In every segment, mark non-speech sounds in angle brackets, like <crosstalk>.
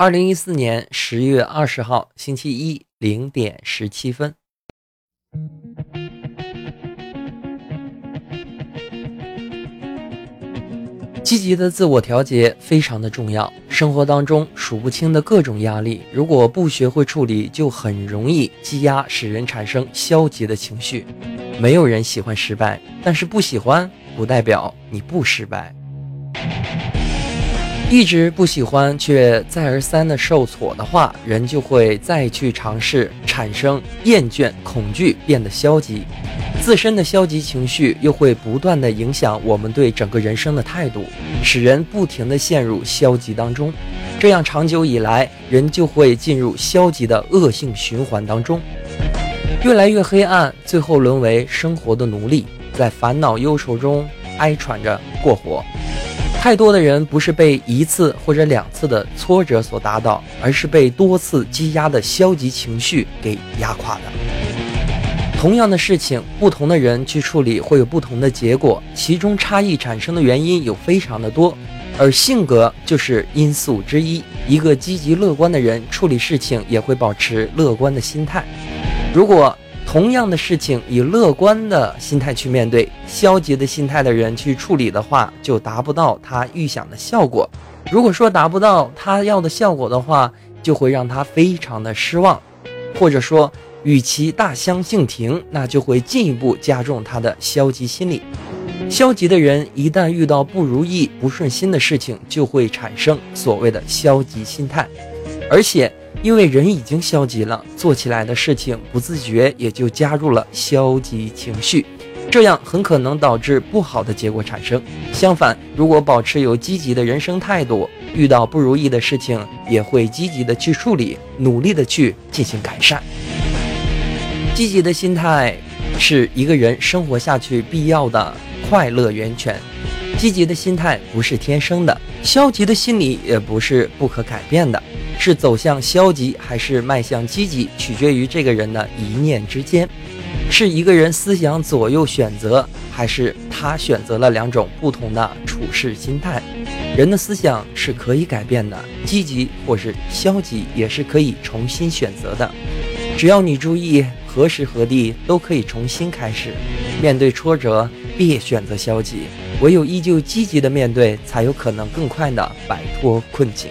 二零一四年十月二十号星期一零点十七分。积极的自我调节非常的重要。生活当中数不清的各种压力，如果不学会处理，就很容易积压，使人产生消极的情绪。没有人喜欢失败，但是不喜欢不代表你不失败。一直不喜欢却再而三的受挫的话，人就会再去尝试，产生厌倦、恐惧，变得消极。自身的消极情绪又会不断的影响我们对整个人生的态度，使人不停的陷入消极当中。这样长久以来，人就会进入消极的恶性循环当中，越来越黑暗，最后沦为生活的奴隶，在烦恼忧愁中哀喘着过活。太多的人不是被一次或者两次的挫折所打倒，而是被多次积压的消极情绪给压垮的。同样的事情，不同的人去处理会有不同的结果，其中差异产生的原因有非常的多，而性格就是因素之一。一个积极乐观的人处理事情也会保持乐观的心态。如果同样的事情以乐观的心态去面对，消极的心态的人去处理的话，就达不到他预想的效果。如果说达不到他要的效果的话，就会让他非常的失望，或者说与其大相径庭，那就会进一步加重他的消极心理。消极的人一旦遇到不如意、不顺心的事情，就会产生所谓的消极心态，而且。因为人已经消极了，做起来的事情不自觉也就加入了消极情绪，这样很可能导致不好的结果产生。相反，如果保持有积极的人生态度，遇到不如意的事情也会积极的去处理，努力的去进行改善。积极的心态是一个人生活下去必要的快乐源泉。积极的心态不是天生的，消极的心理也不是不可改变的。是走向消极还是迈向积极，取决于这个人的一念之间；是一个人思想左右选择，还是他选择了两种不同的处事心态。人的思想是可以改变的，积极或是消极也是可以重新选择的。只要你注意，何时何地都可以重新开始。面对挫折，别选择消极，唯有依旧积极的面对，才有可能更快的摆脱困境。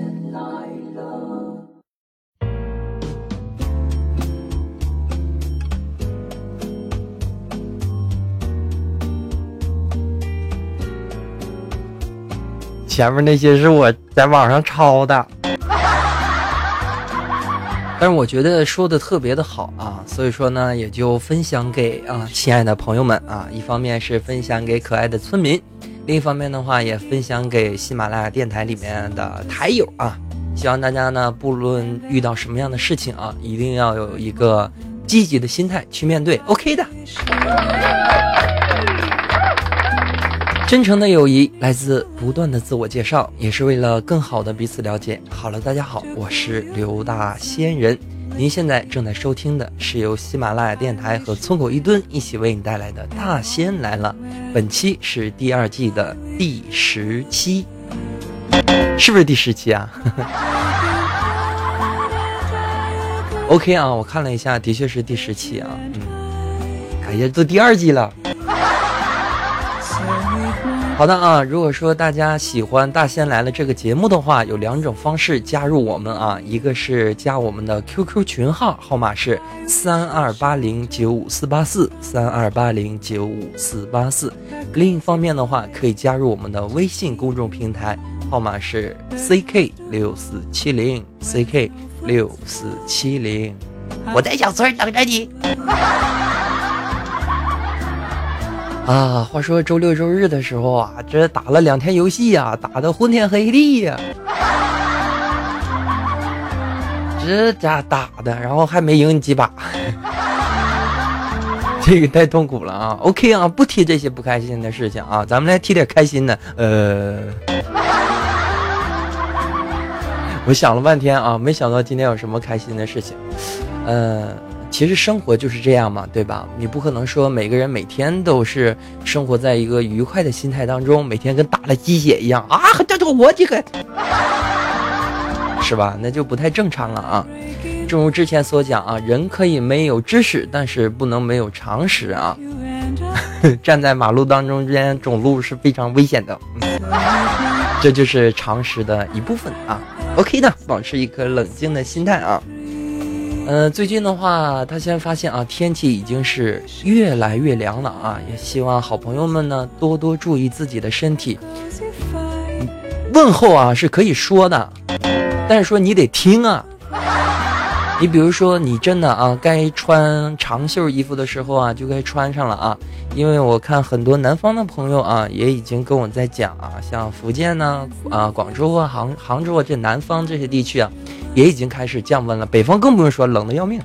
前面那些是我在网上抄的，<laughs> 但是我觉得说的特别的好啊，所以说呢，也就分享给啊亲爱的朋友们啊，一方面是分享给可爱的村民，另一方面的话也分享给喜马拉雅电台里面的台友啊，希望大家呢，不论遇到什么样的事情啊，一定要有一个积极的心态去面对，OK 的。真诚的友谊来自不断的自我介绍，也是为了更好的彼此了解。好了，大家好，我是刘大仙人。您现在正在收听的是由喜马拉雅电台和村口一吨一起为你带来的《大仙来了》。本期是第二季的第十期，是不是第十期啊？<laughs> <laughs> OK 啊，我看了一下，的确是第十期啊。嗯，哎呀，都第二季了。好的啊，如果说大家喜欢《大仙来了》这个节目的话，有两种方式加入我们啊，一个是加我们的 QQ 群号，号码是三二八零九五四八四三二八零九五四八四；另一方面的话，可以加入我们的微信公众平台，号码是 CK 六四七零 CK 六四七零，我在小村等着你。啊，话说周六周日的时候啊，这打了两天游戏呀，打的昏天黑地呀。这家打的，然后还没赢你几把，<laughs> 这个太痛苦了啊！OK 啊，不提这些不开心的事情啊，咱们来提点开心的。呃，<laughs> 我想了半天啊，没想到今天有什么开心的事情。呃，其实生活就是这样嘛，对吧？你不可能说每个人每天都是生活在一个愉快的心态当中，每天跟打了鸡血一样啊！这这我这个。<laughs> 是吧？那就不太正常了啊！正如之前所讲啊，人可以没有知识，但是不能没有常识啊！<laughs> 站在马路当中间走路是非常危险的，这就是常识的一部分啊。OK 的，保持一颗冷静的心态啊。嗯，最近的话，他现在发现啊，天气已经是越来越凉了啊，也希望好朋友们呢多多注意自己的身体。问候啊是可以说的。但是说你得听啊，你比如说你真的啊，该穿长袖衣服的时候啊，就该穿上了啊。因为我看很多南方的朋友啊，也已经跟我在讲啊，像福建呢啊、广州啊、杭杭州啊这南方这些地区啊，也已经开始降温了。北方更不用说，冷的要命。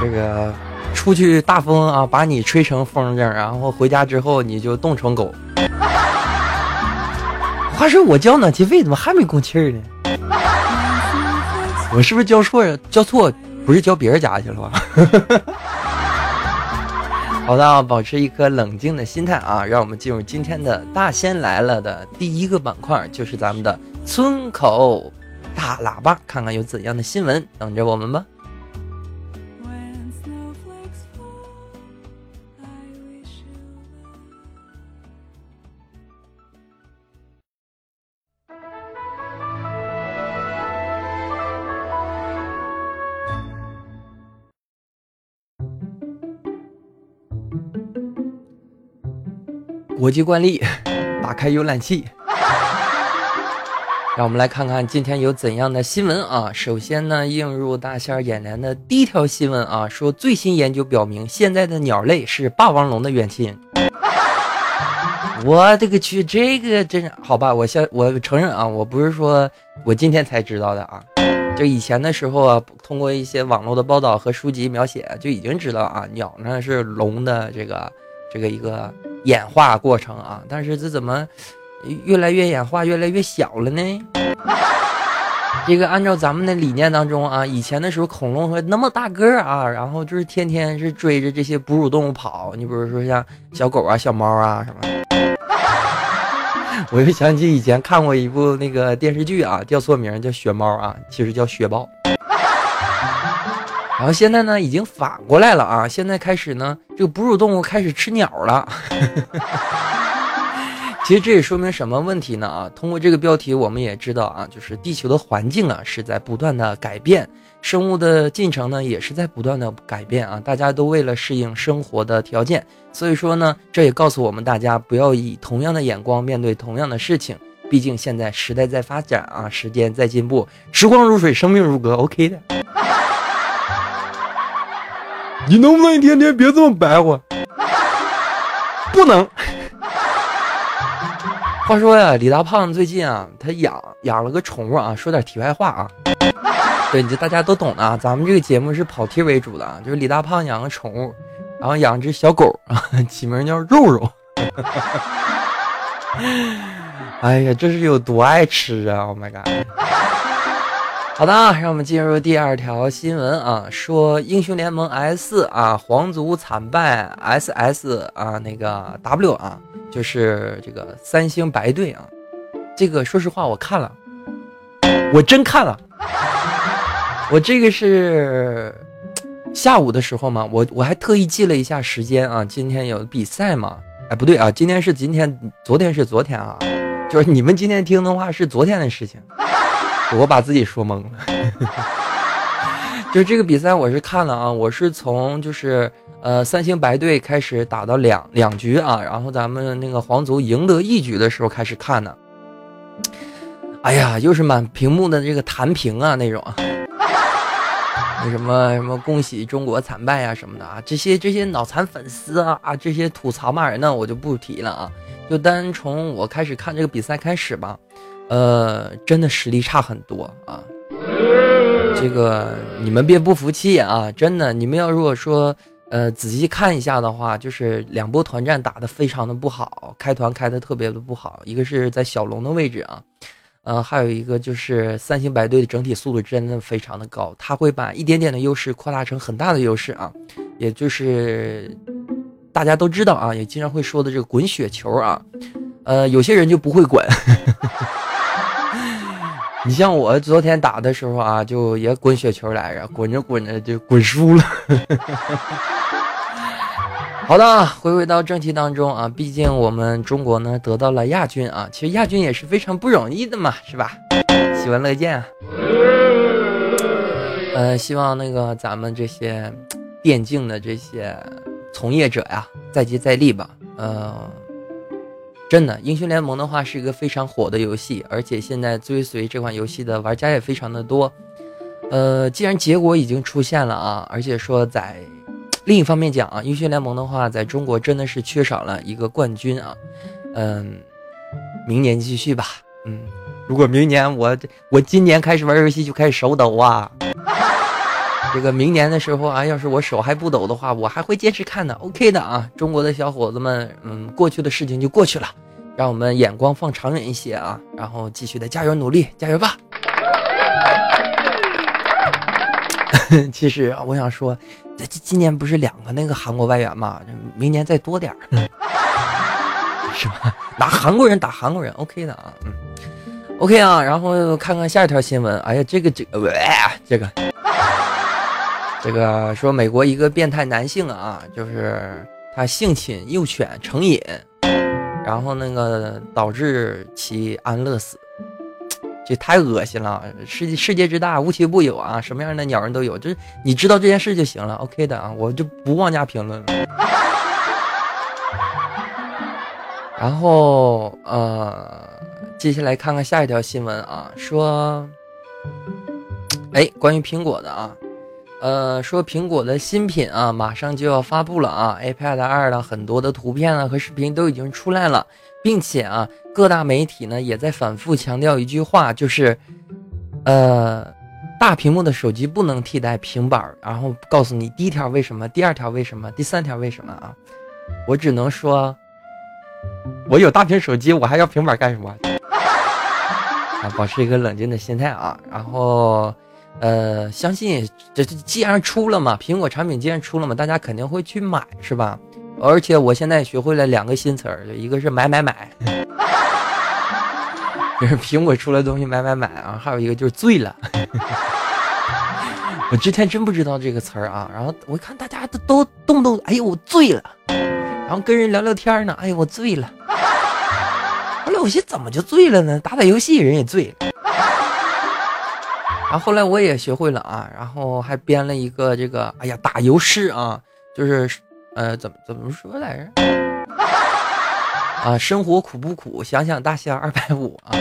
这个出去大风啊，把你吹成风筝，然后回家之后你就冻成狗。话说我交暖气费怎么还没供气儿呢？我是不是交错呀？交错不是交别人家去了吧？<laughs> 好的啊，保持一颗冷静的心态啊！让我们进入今天的大仙来了的第一个板块，就是咱们的村口大喇叭，看看有怎样的新闻等着我们吧。国际惯例，<laughs> 打开浏览器，<laughs> 让我们来看看今天有怎样的新闻啊！首先呢，映入大仙眼帘的第一条新闻啊，说最新研究表明，现在的鸟类是霸王龙的远亲。<laughs> 我这个去，这个真是好吧？我先我承认啊，我不是说我今天才知道的啊，就以前的时候啊，通过一些网络的报道和书籍描写，就已经知道啊，鸟呢是龙的这个这个一个。演化过程啊，但是这怎么越来越演化，越来越小了呢？<laughs> 这个按照咱们的理念当中啊，以前的时候恐龙会那么大个啊，然后就是天天是追着这些哺乳动物跑。你比如说像小狗啊、小猫啊什么。<laughs> 我又想起以前看过一部那个电视剧啊，叫错名叫雪猫啊，其实叫雪豹。然后现在呢，已经反过来了啊！现在开始呢，这个哺乳动物开始吃鸟了。<laughs> 其实这也说明什么问题呢？啊，通过这个标题，我们也知道啊，就是地球的环境啊是在不断的改变，生物的进程呢也是在不断的改变啊。大家都为了适应生活的条件，所以说呢，这也告诉我们大家不要以同样的眼光面对同样的事情。毕竟现在时代在发展啊，时间在进步，时光如水，生命如歌，OK 的。<laughs> 你能不能一天天别这么白活？<laughs> 不能。话说呀，李大胖最近啊，他养养了个宠物啊。说点题外话啊，对，这大家都懂的啊。咱们这个节目是跑题为主的啊，就是李大胖养个宠物，然后养只小狗啊，<laughs> 起名叫肉肉。<laughs> 哎呀，这是有多爱吃啊！Oh my god！好的啊，让我们进入第二条新闻啊，说英雄联盟 S 啊，皇族惨败，SS 啊，那个 W 啊，就是这个三星白队啊，这个说实话我看了，我真看了，我这个是下午的时候嘛，我我还特意记了一下时间啊，今天有比赛嘛，哎不对啊，今天是今天，昨天是昨天啊，就是你们今天听的话是昨天的事情。<laughs> 我把自己说懵了，<laughs> 就这个比赛我是看了啊，我是从就是呃三星白队开始打到两两局啊，然后咱们那个皇族赢得一局的时候开始看的，哎呀，又是满屏幕的这个弹屏啊那种啊，那什么什么恭喜中国惨败啊什么的啊，这些这些脑残粉丝啊啊这些吐槽骂人的我就不提了啊，就单从我开始看这个比赛开始吧。呃，真的实力差很多啊！这个你们别不服气啊！真的，你们要如果说呃仔细看一下的话，就是两波团战打的非常的不好，开团开的特别的不好。一个是在小龙的位置啊，呃，还有一个就是三星白队的整体速度真的非常的高，他会把一点点的优势扩大成很大的优势啊，也就是大家都知道啊，也经常会说的这个滚雪球啊，呃，有些人就不会滚。<laughs> 你像我昨天打的时候啊，就也滚雪球来着，滚着滚着就滚输了。<laughs> 好的，回归到正题当中啊，毕竟我们中国呢得到了亚军啊，其实亚军也是非常不容易的嘛，是吧？喜闻乐见啊。呃，希望那个咱们这些电竞的这些从业者呀，再接再厉吧。呃。真的，英雄联盟的话是一个非常火的游戏，而且现在追随这款游戏的玩家也非常的多。呃，既然结果已经出现了啊，而且说在另一方面讲啊，英雄联盟的话在中国真的是缺少了一个冠军啊。嗯，明年继续吧。嗯，如果明年我我今年开始玩游戏就开始手抖啊，这个明年的时候啊，要是我手还不抖的话，我还会坚持看的。OK 的啊，中国的小伙子们，嗯，过去的事情就过去了。让我们眼光放长远一些啊，然后继续的加油努力，加油吧！<laughs> 其实啊我想说，这今年不是两个那个韩国外援嘛，明年再多点儿，<laughs> 是吧？拿韩国人打韩国人，OK 的啊，嗯，OK 啊，然后看看下一条新闻。哎呀，这个这个，这个这个说美国一个变态男性啊，就是他性侵幼犬成瘾。然后那个导致其安乐死，这太恶心了！世界世界之大，无奇不有啊，什么样的鸟人都有。就是你知道这件事就行了，OK 的啊，我就不妄加评论了。然后呃，接下来看看下一条新闻啊，说，哎，关于苹果的啊。呃，说苹果的新品啊，马上就要发布了啊，iPad 二的很多的图片啊和视频都已经出来了，并且啊，各大媒体呢也在反复强调一句话，就是，呃，大屏幕的手机不能替代平板然后告诉你第一条为什么，第二条为什么，第三条为什么啊？我只能说，我有大屏手机，我还要平板干什么？<laughs> 啊，保持一个冷静的心态啊，然后。呃，相信这既然出了嘛，苹果产品既然出了嘛，大家肯定会去买，是吧？而且我现在学会了两个新词儿，一个是买买买，<laughs> 就是苹果出来东西买买买啊，还有一个就是醉了。<laughs> 我之前真不知道这个词儿啊，然后我看大家都都动不动，哎呦我醉了，然后跟人聊聊天呢，哎呦我醉了。<laughs> 后来我寻怎么就醉了呢？打打游戏人也醉。然后后来我也学会了啊，然后还编了一个这个，哎呀，打油诗啊，就是，呃，怎么怎么说来着？<laughs> 啊，生活苦不苦？想想大仙二百五啊，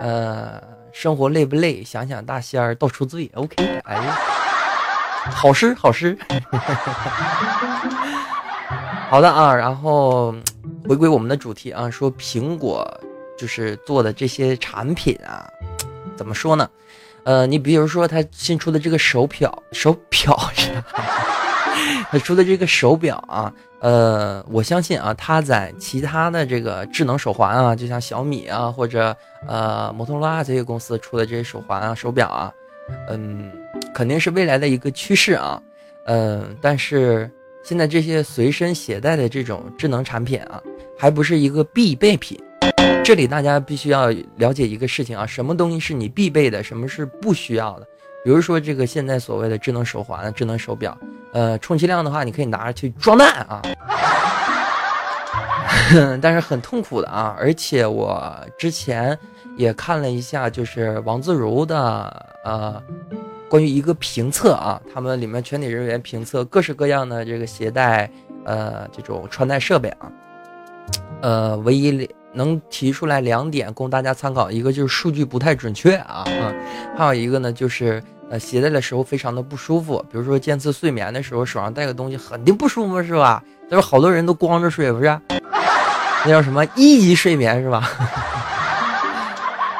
呃，生活累不累？想想大仙儿到处醉。OK，哎呀，好诗好诗。<laughs> 好的啊，然后回归我们的主题啊，说苹果就是做的这些产品啊，怎么说呢？呃，你比如说他新出的这个手表，<laughs> 手表，他出的这个手表啊，呃，我相信啊，他在其他的这个智能手环啊，就像小米啊或者呃摩托罗拉这些公司出的这些手环啊、手表啊，嗯，肯定是未来的一个趋势啊，嗯，但是现在这些随身携带的这种智能产品啊，还不是一个必备品。这里大家必须要了解一个事情啊，什么东西是你必备的，什么是不需要的。比如说这个现在所谓的智能手环、智能手表，呃，充其量的话你可以拿着去装蛋啊，<laughs> 但是很痛苦的啊。而且我之前也看了一下，就是王自如的呃，关于一个评测啊，他们里面全体人员评测各式各样的这个携带呃这种穿戴设备啊，呃，唯一。能提出来两点供大家参考，一个就是数据不太准确啊，还有一个呢就是呃携带的时候非常的不舒服，比如说监测睡眠的时候手上带个东西肯定不舒服是吧？但是好多人都光着睡不是？那叫什么一级睡眠是吧？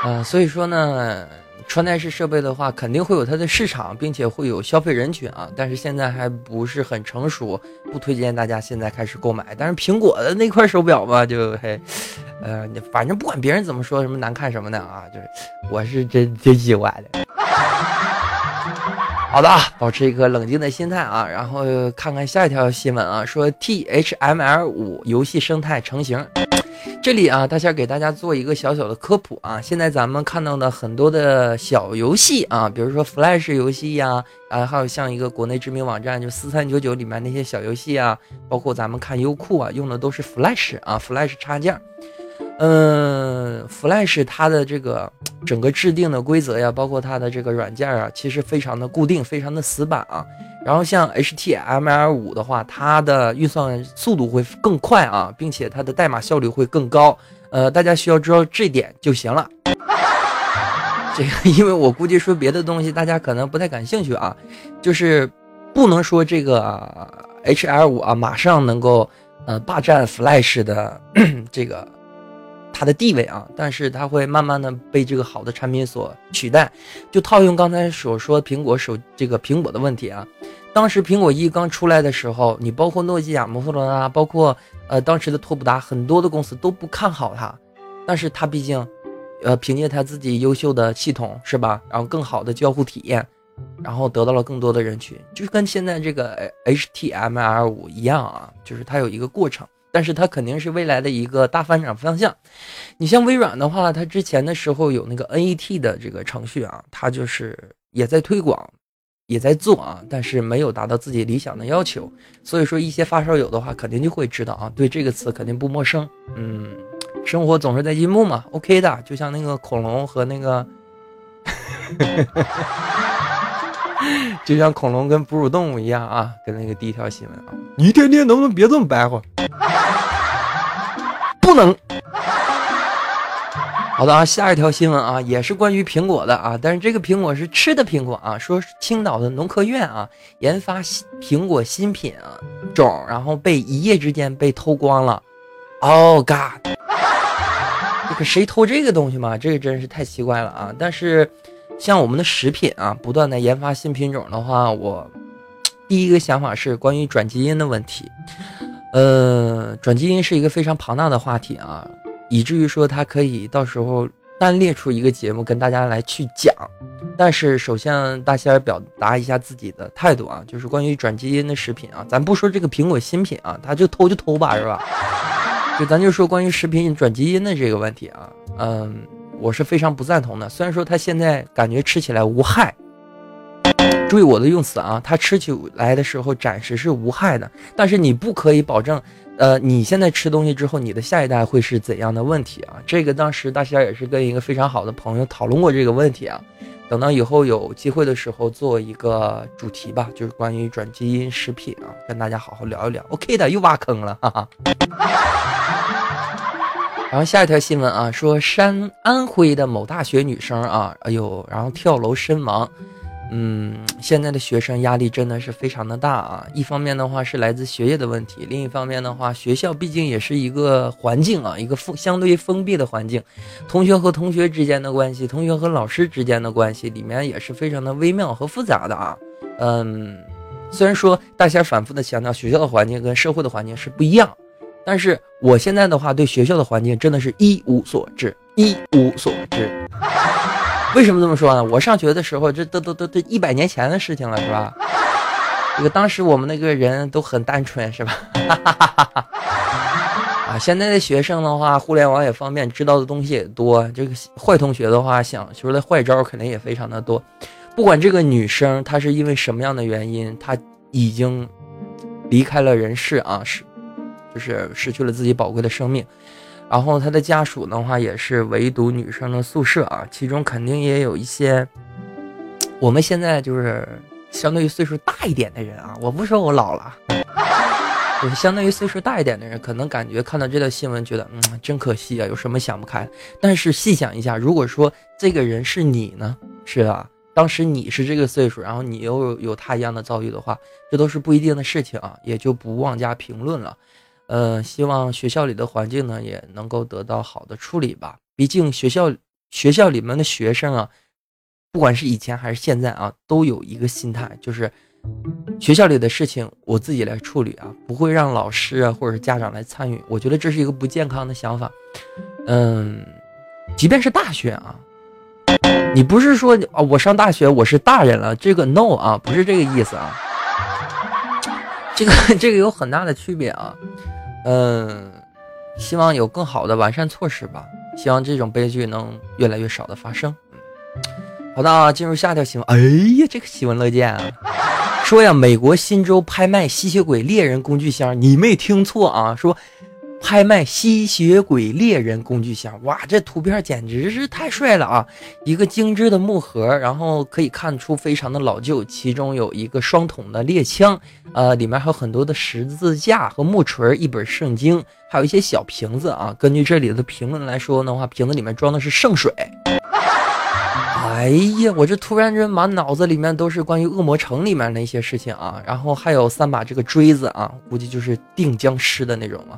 嗯，<laughs> 所以说呢，穿戴式设备的话，肯定会有它的市场，并且会有消费人群啊。但是现在还不是很成熟，不推荐大家现在开始购买。但是苹果的那块手表吧，就嘿，呃，反正不管别人怎么说，什么难看什么的啊，就是我是真挺喜欢的。好的，保持一颗冷静的心态啊，然后看看下一条新闻啊，说 T H M L 五游戏生态成型。这里啊，大仙给大家做一个小小的科普啊。现在咱们看到的很多的小游戏啊，比如说 Flash 游戏呀，啊，还有像一个国内知名网站就四三九九里面那些小游戏啊，包括咱们看优酷啊，用的都是 Flash 啊，Flash 插件。嗯，Flash 它的这个整个制定的规则呀，包括它的这个软件啊，其实非常的固定，非常的死板啊。然后像 HTML5 的话，它的运算速度会更快啊，并且它的代码效率会更高。呃，大家需要知道这点就行了。这个，因为我估计说别的东西大家可能不太感兴趣啊，就是不能说这个 HL5 啊马上能够呃霸占 Flash 的 <clears throat> 这个。它的地位啊，但是它会慢慢的被这个好的产品所取代。就套用刚才所说苹果手这个苹果的问题啊，当时苹果一刚出来的时候，你包括诺基亚、摩托罗拉，包括呃当时的拓普达，很多的公司都不看好它。但是它毕竟，呃凭借它自己优秀的系统是吧，然后更好的交互体验，然后得到了更多的人群，就跟现在这个 HTML 五一样啊，就是它有一个过程。但是它肯定是未来的一个大发展方向。你像微软的话，它之前的时候有那个 NET 的这个程序啊，它就是也在推广，也在做啊，但是没有达到自己理想的要求。所以说，一些发烧友的话，肯定就会知道啊，对这个词肯定不陌生。嗯，生活总是在进步嘛，OK 的。就像那个恐龙和那个，<laughs> 就像恐龙跟哺乳动物一样啊，跟那个第一条新闻啊，你天天能不能别这么白话？能。<laughs> 好的啊，下一条新闻啊，也是关于苹果的啊，但是这个苹果是吃的苹果啊，说青岛的农科院啊研发新苹果新品啊种，然后被一夜之间被偷光了。Oh God！这个谁偷这个东西嘛？这个真是太奇怪了啊！但是像我们的食品啊，不断的研发新品种的话，我第一个想法是关于转基因的问题。呃，转基因是一个非常庞大的话题啊，以至于说它可以到时候单列出一个节目跟大家来去讲。但是首先大仙儿表达一下自己的态度啊，就是关于转基因的食品啊，咱不说这个苹果新品啊，他就偷就偷吧，是吧？就咱就说关于食品转基因的这个问题啊，嗯，我是非常不赞同的。虽然说它现在感觉吃起来无害。注意我的用词啊，它吃起来的时候暂时是无害的，但是你不可以保证，呃，你现在吃东西之后，你的下一代会是怎样的问题啊？这个当时大仙也是跟一个非常好的朋友讨论过这个问题啊。等到以后有机会的时候做一个主题吧，就是关于转基因食品啊，跟大家好好聊一聊。OK 的，又挖坑了，哈哈。然后下一条新闻啊，说山安徽的某大学女生啊，哎呦，然后跳楼身亡。嗯，现在的学生压力真的是非常的大啊！一方面的话是来自学业的问题，另一方面的话，学校毕竟也是一个环境啊，一个封相对于封闭的环境，同学和同学之间的关系，同学和老师之间的关系，里面也是非常的微妙和复杂的啊。嗯，虽然说大仙反复的强调学校的环境跟社会的环境是不一样，但是我现在的话对学校的环境真的是一无所知，一无所知。为什么这么说呢？我上学的时候，这都都都都一百年前的事情了，是吧？这个当时我们那个人都很单纯，是吧？<laughs> 啊，现在的学生的话，互联网也方便，知道的东西也多。这个坏同学的话，想出来坏招肯定也非常的多。不管这个女生她是因为什么样的原因，她已经离开了人世啊，是就是失去了自己宝贵的生命。然后他的家属的话也是唯独女生的宿舍啊，其中肯定也有一些 <tsk> 我们现在就是相对于岁数大一点的人啊，我不说我老了，<laughs> 就是相当于岁数大一点的人，可能感觉看到这条新闻觉得嗯真可惜啊，有什么想不开。但是细想一下，如果说这个人是你呢，是吧？当时你是这个岁数，然后你又有他一样的遭遇的话，这都是不一定的事情啊，也就不妄加评论了。呃，希望学校里的环境呢也能够得到好的处理吧。毕竟学校学校里面的学生啊，不管是以前还是现在啊，都有一个心态，就是学校里的事情我自己来处理啊，不会让老师啊或者家长来参与。我觉得这是一个不健康的想法。嗯，即便是大学啊，你不是说啊，我上大学我是大人了，这个 no 啊，不是这个意思啊。这个 <laughs> 这个有很大的区别啊。嗯，希望有更好的完善措施吧。希望这种悲剧能越来越少的发生。好的啊，进入下条新闻。哎呀，这个喜闻乐见啊！说呀，美国新州拍卖吸血鬼猎人工具箱，你没听错啊，说。拍卖吸血鬼猎人工具箱，哇，这图片简直是太帅了啊！一个精致的木盒，然后可以看出非常的老旧，其中有一个双筒的猎枪，呃，里面还有很多的十字架和木锤，一本圣经，还有一些小瓶子啊。根据这里的评论来说的话，瓶子里面装的是圣水。哎呀，我这突然间满脑子里面都是关于恶魔城里面的一些事情啊，然后还有三把这个锥子啊，估计就是定僵尸的那种啊。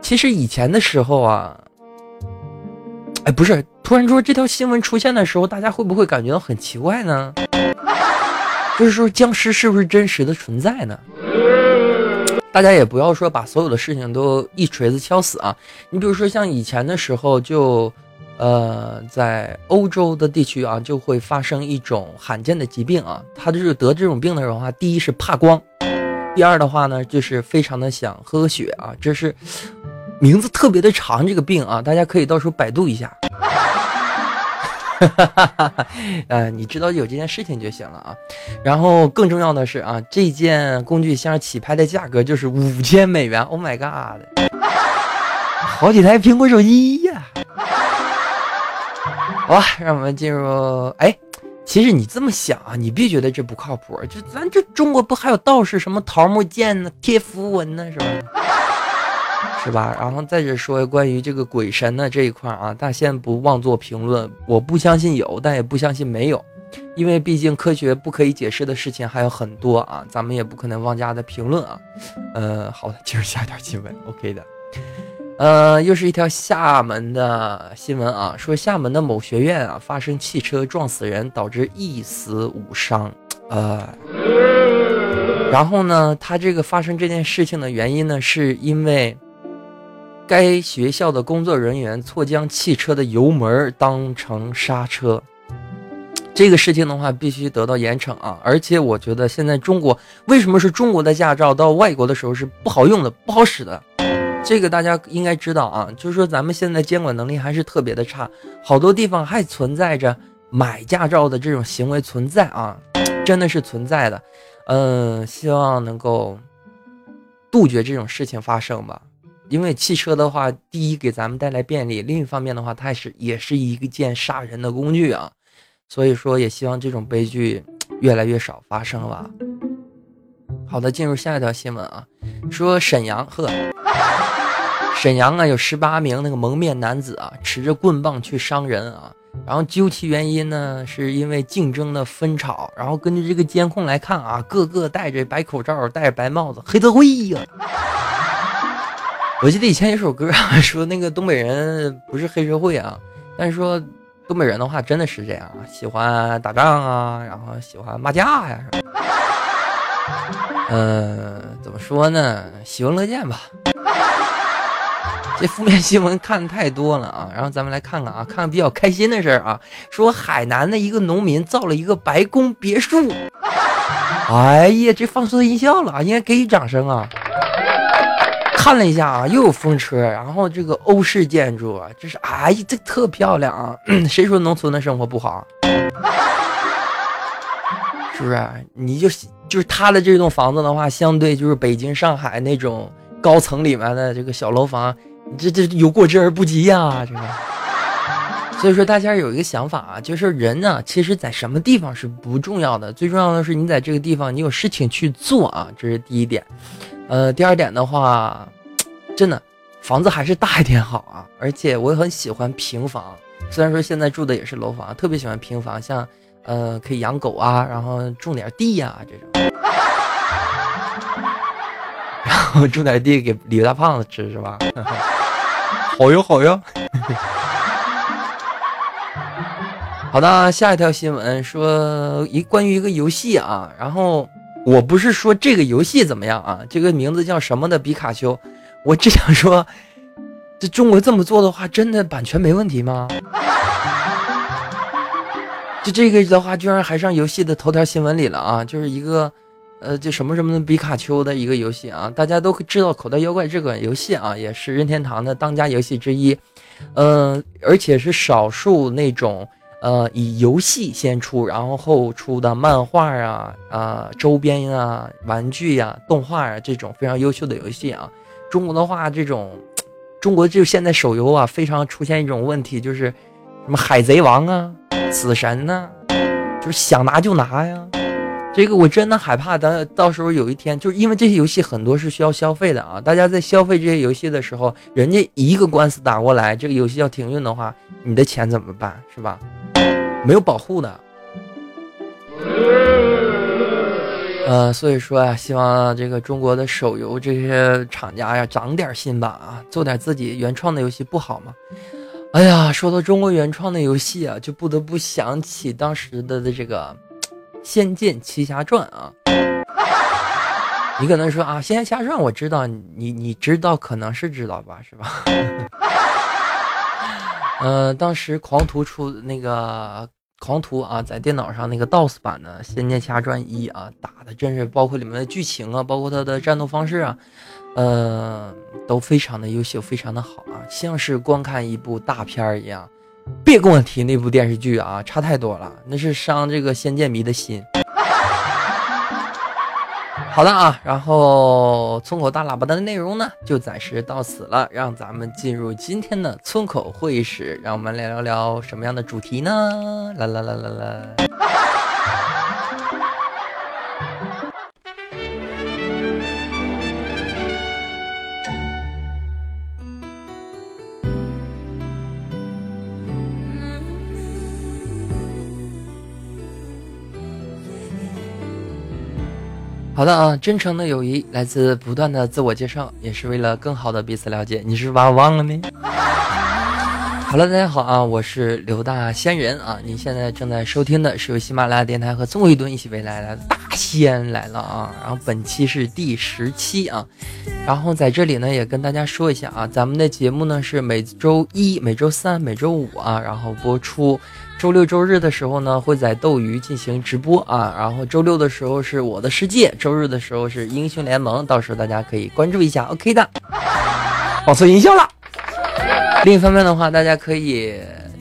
其实以前的时候啊，哎，不是，突然说这条新闻出现的时候，大家会不会感觉到很奇怪呢？就是说僵尸是不是真实的存在呢？大家也不要说把所有的事情都一锤子敲死啊。你比如说像以前的时候就。呃，在欧洲的地区啊，就会发生一种罕见的疾病啊。他就是得这种病的人话，第一是怕光，第二的话呢，就是非常的想喝血啊。这是名字特别的长，这个病啊，大家可以到时候百度一下。哈哈哈哈哈呃，你知道有这件事情就行了啊。然后更重要的是啊，这件工具箱起拍的价格就是五千美元。Oh my god，好几台苹果手机呀！好吧，让我们进入。哎，其实你这么想啊，你别觉得这不靠谱。就咱这中国不还有道士什么桃木剑呢、贴符文呢，是吧？<laughs> 是吧？然后再者说关于这个鬼神的这一块啊，大仙不妄作评论。我不相信有，但也不相信没有，因为毕竟科学不可以解释的事情还有很多啊，咱们也不可能妄加的评论啊。呃，好的，接着下一条新闻，OK 的。呃，又是一条厦门的新闻啊，说厦门的某学院啊发生汽车撞死人，导致一死五伤。呃，然后呢，他这个发生这件事情的原因呢，是因为该学校的工作人员错将汽车的油门当成刹车。这个事情的话，必须得到严惩啊！而且我觉得现在中国为什么是中国的驾照到外国的时候是不好用的、不好使的？这个大家应该知道啊，就是说咱们现在监管能力还是特别的差，好多地方还存在着买驾照的这种行为存在啊，真的是存在的。嗯，希望能够杜绝这种事情发生吧。因为汽车的话，第一给咱们带来便利，另一方面的话，它也是也是一个件杀人的工具啊。所以说，也希望这种悲剧越来越少发生吧。好的，进入下一条新闻啊，说沈阳呵。沈阳啊，有十八名那个蒙面男子啊，持着棍棒去伤人啊。然后究其原因呢，是因为竞争的纷吵。然后根据这个监控来看啊，个个戴着白口罩，戴着白帽子，黑社会呀。我记得以前有首歌说那个东北人不是黑社会啊，但是说东北人的话真的是这样啊，喜欢打仗啊，然后喜欢骂架呀。嗯，怎么说呢？喜闻乐见吧。这负面新闻看的太多了啊，然后咱们来看看啊，看看比较开心的事儿啊。说海南的一个农民造了一个白宫别墅，哎呀，这放出音效了啊，应该给予掌声啊。看了一下啊，又有风车，然后这个欧式建筑啊，这是哎呀，这特漂亮啊。<clears throat> 谁说农村的生活不好？是不是？你就就是他的这栋房子的话，相对就是北京、上海那种高层里面的这个小楼房。这这有过之而不及呀，这个。<laughs> 所以说大家有一个想法啊，就是人呢，其实在什么地方是不重要的，最重要的是你在这个地方你有事情去做啊，这是第一点。呃，第二点的话，真的房子还是大一点好啊，而且我也很喜欢平房，虽然说现在住的也是楼房，特别喜欢平房，像呃可以养狗啊，然后种点地呀这种。然后种点地给李大胖子吃是吧？好 <laughs> 哟好哟。<laughs> 好的，下一条新闻说一关于一个游戏啊，然后我不是说这个游戏怎么样啊，这个名字叫什么的比卡丘，我只想说，这中国这么做的话，真的版权没问题吗？<laughs> 就这个的话，居然还上游戏的头条新闻里了啊！就是一个，呃，就什么什么的比卡丘的一个游戏啊，大家都知道《口袋妖怪》这款游戏啊，也是任天堂的当家游戏之一，嗯，而且是少数那种呃以游戏先出，然后后出的漫画啊、啊周边啊、玩具呀、动画啊这种非常优秀的游戏啊。中国的话，这种中国就现在手游啊，非常出现一种问题，就是什么海贼王啊。死神呢，就是想拿就拿呀，这个我真的害怕，等到时候有一天，就是因为这些游戏很多是需要消费的啊，大家在消费这些游戏的时候，人家一个官司打过来，这个游戏要停运的话，你的钱怎么办？是吧？没有保护的。呃，所以说啊，希望这个中国的手游这些厂家呀，长点心吧啊，做点自己原创的游戏不好吗？哎呀，说到中国原创的游戏啊，就不得不想起当时的的这个《仙剑奇侠传》啊。你可能说啊，《仙剑奇侠传》我知道，你你知道可能是知道吧，是吧？嗯，<laughs> 当时狂徒出那个狂徒啊，在电脑上那个 DOS 版的《仙剑奇侠传一》啊，打的真是包括里面的剧情啊，包括它的战斗方式啊。呃，都非常的优秀，非常的好啊，像是观看一部大片一样。别跟我提那部电视剧啊，差太多了，那是伤这个仙剑迷的心。<laughs> 好的啊，然后村口大喇叭的内容呢，就暂时到此了，让咱们进入今天的村口会议室，让我们来聊聊什么样的主题呢？啦啦啦啦啦。好的啊，真诚的友谊来自不断的自我介绍，也是为了更好的彼此了解。你是把我忘了呢？<laughs> 好了，大家好啊，我是刘大仙人啊。您现在正在收听的是由喜马拉雅电台和综艺墩一起为来的大仙来了啊。然后本期是第十期啊。然后在这里呢，也跟大家说一下啊，咱们的节目呢是每周一、每周三、每周五啊，然后播出。周六周日的时候呢，会在斗鱼进行直播啊。然后周六的时候是我的世界，周日的时候是英雄联盟，到时候大家可以关注一下。OK 的，放错音效了。另一方面的话，大家可以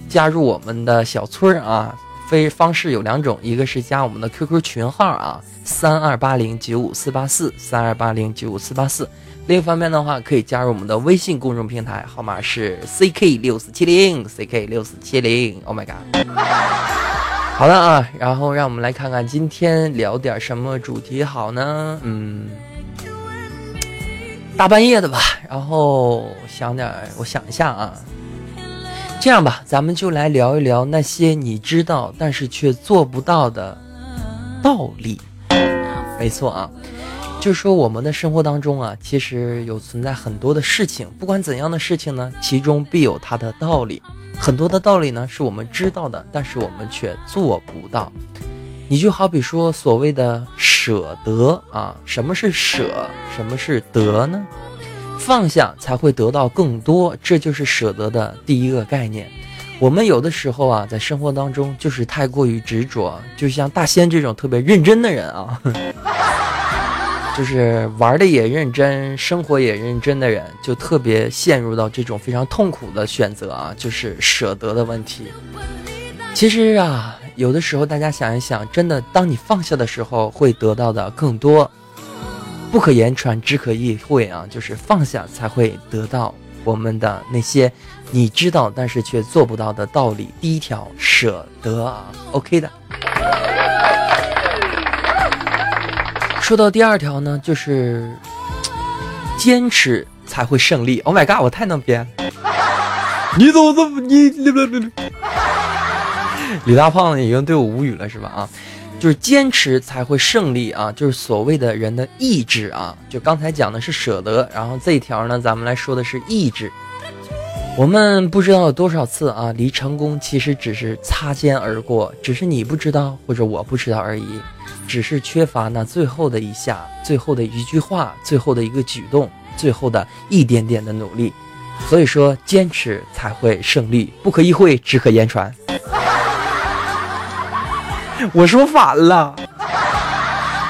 加入我们的小村啊，非方式有两种，一个是加我们的 QQ 群号啊，三二八零九五四八四，三二八零九五四八四。另一方面的话，可以加入我们的微信公众平台，号码是 ck 六四七零 ck 六四七零。Oh my god！好的啊，然后让我们来看看今天聊点什么主题好呢？嗯，大半夜的吧，然后想点，我想一下啊，这样吧，咱们就来聊一聊那些你知道但是却做不到的道理。没错啊。就是说，我们的生活当中啊，其实有存在很多的事情，不管怎样的事情呢，其中必有它的道理。很多的道理呢，是我们知道的，但是我们却做不到。你就好比说，所谓的舍得啊，什么是舍？什么是得呢？放下才会得到更多，这就是舍得的第一个概念。我们有的时候啊，在生活当中就是太过于执着，就像大仙这种特别认真的人啊。就是玩的也认真，生活也认真的人，就特别陷入到这种非常痛苦的选择啊，就是舍得的问题。其实啊，有的时候大家想一想，真的，当你放下的时候，会得到的更多。不可言传，只可意会啊，就是放下才会得到我们的那些你知道但是却做不到的道理。第一条，舍得啊，OK 的。说到第二条呢，就是坚持才会胜利。Oh my god，我太能编！<laughs> 你怎么这么你李大胖子已经对我无语了是吧？啊，就是坚持才会胜利啊，就是所谓的人的意志啊。就刚才讲的是舍得，然后这一条呢，咱们来说的是意志。我们不知道有多少次啊，离成功其实只是擦肩而过，只是你不知道或者我不知道而已，只是缺乏那最后的一下、最后的一句话、最后的一个举动、最后的一点点的努力。所以说，坚持才会胜利，不可意会，只可言传。<laughs> 我说反了。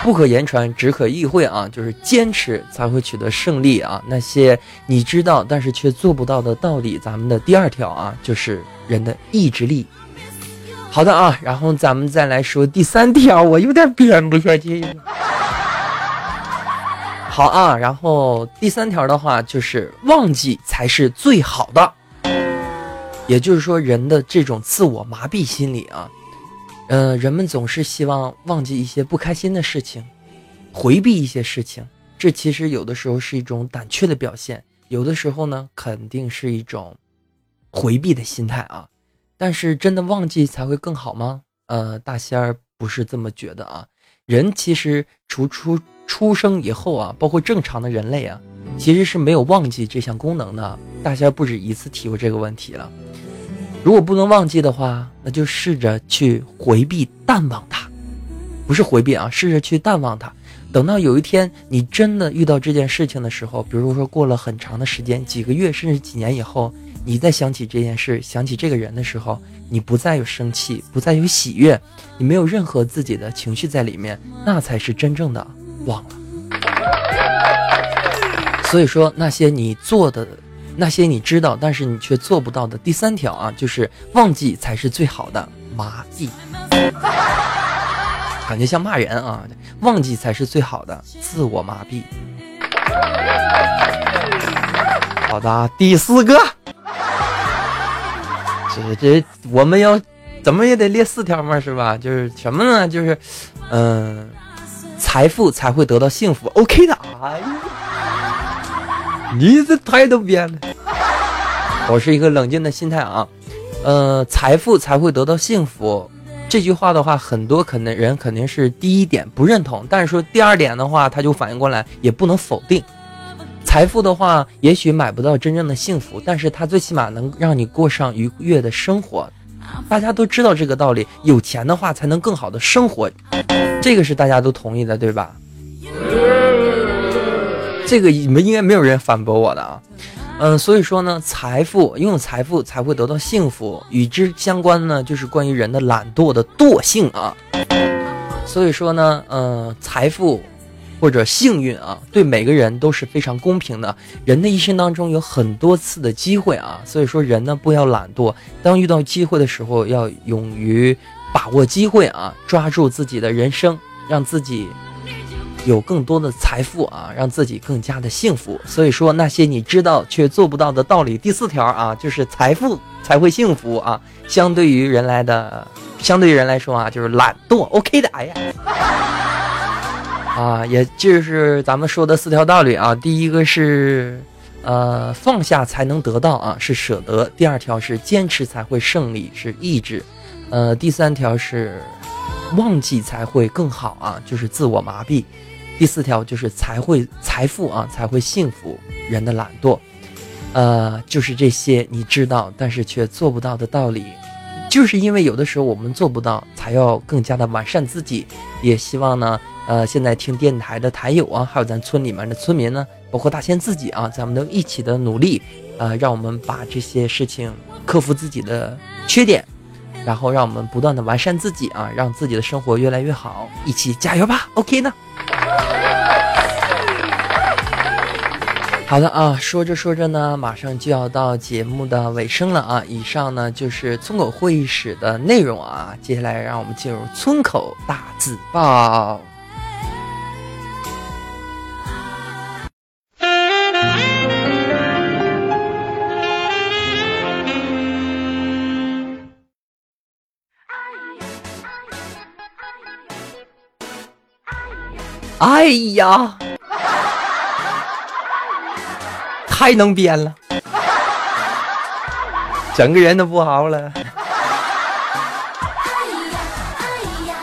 不可言传，只可意会啊！就是坚持才会取得胜利啊！那些你知道但是却做不到的道理，咱们的第二条啊，就是人的意志力。好的啊，然后咱们再来说第三条，我有点编不下去。好啊，然后第三条的话就是忘记才是最好的，也就是说人的这种自我麻痹心理啊。呃，人们总是希望忘记一些不开心的事情，回避一些事情，这其实有的时候是一种胆怯的表现，有的时候呢，肯定是一种回避的心态啊。但是真的忘记才会更好吗？呃，大仙儿不是这么觉得啊。人其实除出出生以后啊，包括正常的人类啊，其实是没有忘记这项功能的。大仙儿不止一次提过这个问题了。如果不能忘记的话，那就试着去回避、淡忘它，不是回避啊，试着去淡忘它。等到有一天你真的遇到这件事情的时候，比如说过了很长的时间，几个月甚至几年以后，你再想起这件事、想起这个人的时候，你不再有生气，不再有喜悦，你没有任何自己的情绪在里面，那才是真正的忘了。所以说，那些你做的。那些你知道，但是你却做不到的第三条啊，就是忘记才是最好的麻痹，感觉像骂人啊！忘记才是最好的自我麻痹。好的，第四个，这这我们要怎么也得列四条嘛，是吧？就是什么呢？就是，嗯，财富才会得到幸福。OK 的，哎呀。你这态度变了，我是一个冷静的心态啊，呃，财富才会得到幸福，这句话的话，很多可能人肯定是第一点不认同，但是说第二点的话，他就反应过来，也不能否定。财富的话，也许买不到真正的幸福，但是它最起码能让你过上愉悦的生活。大家都知道这个道理，有钱的话才能更好的生活，这个是大家都同意的，对吧？这个你们应该没有人反驳我的啊，嗯，所以说呢，财富拥有财富才会得到幸福，与之相关呢，就是关于人的懒惰的惰性啊。所以说呢，嗯，财富或者幸运啊，对每个人都是非常公平的。人的一生当中有很多次的机会啊，所以说人呢不要懒惰，当遇到机会的时候要勇于把握机会啊，抓住自己的人生，让自己。有更多的财富啊，让自己更加的幸福。所以说，那些你知道却做不到的道理，第四条啊，就是财富才会幸福啊。相对于人来的，相对于人来说啊，就是懒惰。OK 的，哎呀，啊，也就是咱们说的四条道理啊。第一个是，呃，放下才能得到啊，是舍得；第二条是坚持才会胜利，是意志；呃，第三条是忘记才会更好啊，就是自我麻痹。第四条就是才会财富啊，才会幸福。人的懒惰，呃，就是这些你知道但是却做不到的道理，就是因为有的时候我们做不到，才要更加的完善自己。也希望呢，呃，现在听电台的台友啊，还有咱村里面的村民呢，包括大仙自己啊，咱们都一起的努力，呃，让我们把这些事情克服自己的缺点，然后让我们不断的完善自己啊，让自己的生活越来越好，一起加油吧！OK 呢？好的啊，说着说着呢，马上就要到节目的尾声了啊！以上呢就是村口会议室的内容啊，接下来让我们进入村口大字报。哎呀！太能编了，整个人都不好了。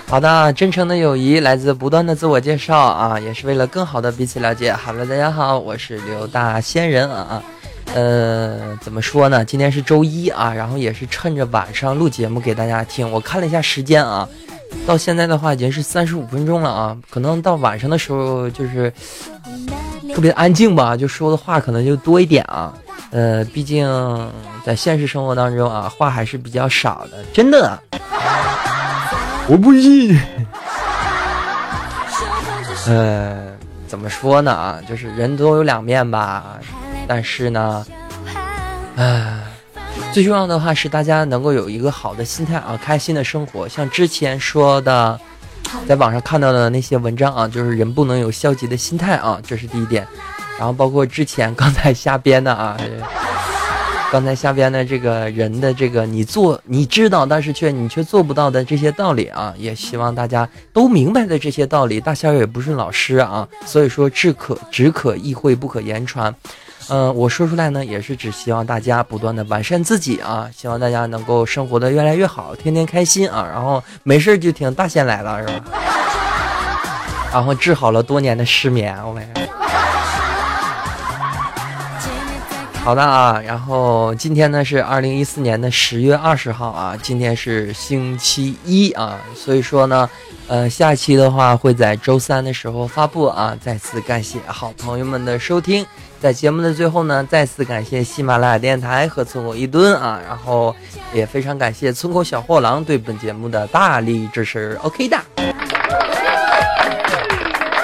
好的，真诚的友谊来自不断的自我介绍啊，也是为了更好的彼此了解。好了，大家好，我是刘大仙人啊。呃，怎么说呢？今天是周一啊，然后也是趁着晚上录节目给大家听。我看了一下时间啊，到现在的话已经是三十五分钟了啊，可能到晚上的时候就是特别安静吧，就说的话可能就多一点啊。呃，毕竟在现实生活当中啊，话还是比较少的，真的。我不信。<laughs> 呃，怎么说呢啊？就是人都有两面吧。但是呢，唉，最重要的话是大家能够有一个好的心态啊，开心的生活。像之前说的，在网上看到的那些文章啊，就是人不能有消极的心态啊，这是第一点。然后包括之前刚才瞎编的啊，<laughs> 刚才瞎编的这个人的这个你做你知道，但是却你却做不到的这些道理啊，也希望大家都明白的这些道理。大仙儿也不是老师啊，所以说只可只可意会，不可言传。嗯，我说出来呢，也是只希望大家不断的完善自己啊，希望大家能够生活的越来越好，天天开心啊，然后没事就听大仙来了，是吧？<laughs> 然后治好了多年的失眠，我感觉。好的啊，然后今天呢是二零一四年的十月二十号啊，今天是星期一啊，所以说呢，呃，下期的话会在周三的时候发布啊。再次感谢好朋友们的收听，在节目的最后呢，再次感谢喜马拉雅电台和村口一吨啊，然后也非常感谢村口小货郎对本节目的大力支持。OK 的。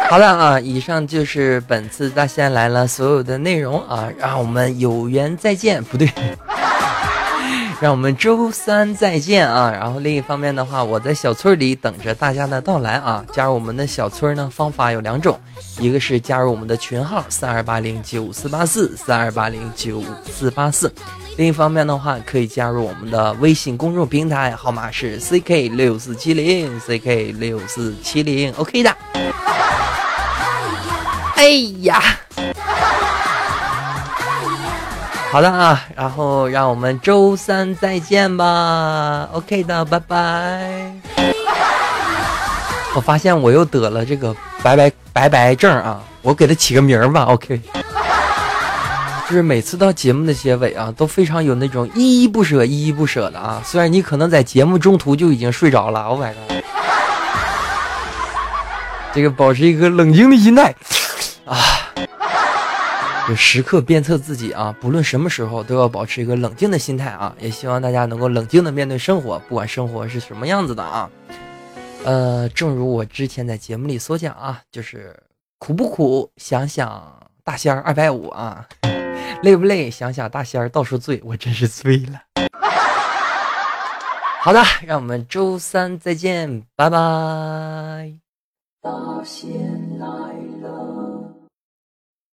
好了啊，以上就是本次大仙来了所有的内容啊，让我们有缘再见，不对，<laughs> 让我们周三再见啊。然后另一方面的话，我在小村里等着大家的到来啊。加入我们的小村呢，方法有两种，一个是加入我们的群号三二八零九五四八四三二八零九五四八四，另一方面的话，可以加入我们的微信公众平台，号码是 ck 六四七零 ck 六四七零，OK 的。哎呀，好的啊，然后让我们周三再见吧。OK 的，拜拜。我发现我又得了这个白白白白症啊，我给他起个名儿吧。OK，就是每次到节目的结尾啊，都非常有那种依依不舍、依依不舍的啊。虽然你可能在节目中途就已经睡着了，Oh my god！这个保持一个冷静的心态。啊，就时刻鞭策自己啊，不论什么时候都要保持一个冷静的心态啊。也希望大家能够冷静的面对生活，不管生活是什么样子的啊。呃，正如我之前在节目里所讲啊，就是苦不苦，想想大仙儿二百五啊；累不累，想想大仙儿到处醉，我真是醉了。好的，让我们周三再见，拜拜。大仙来。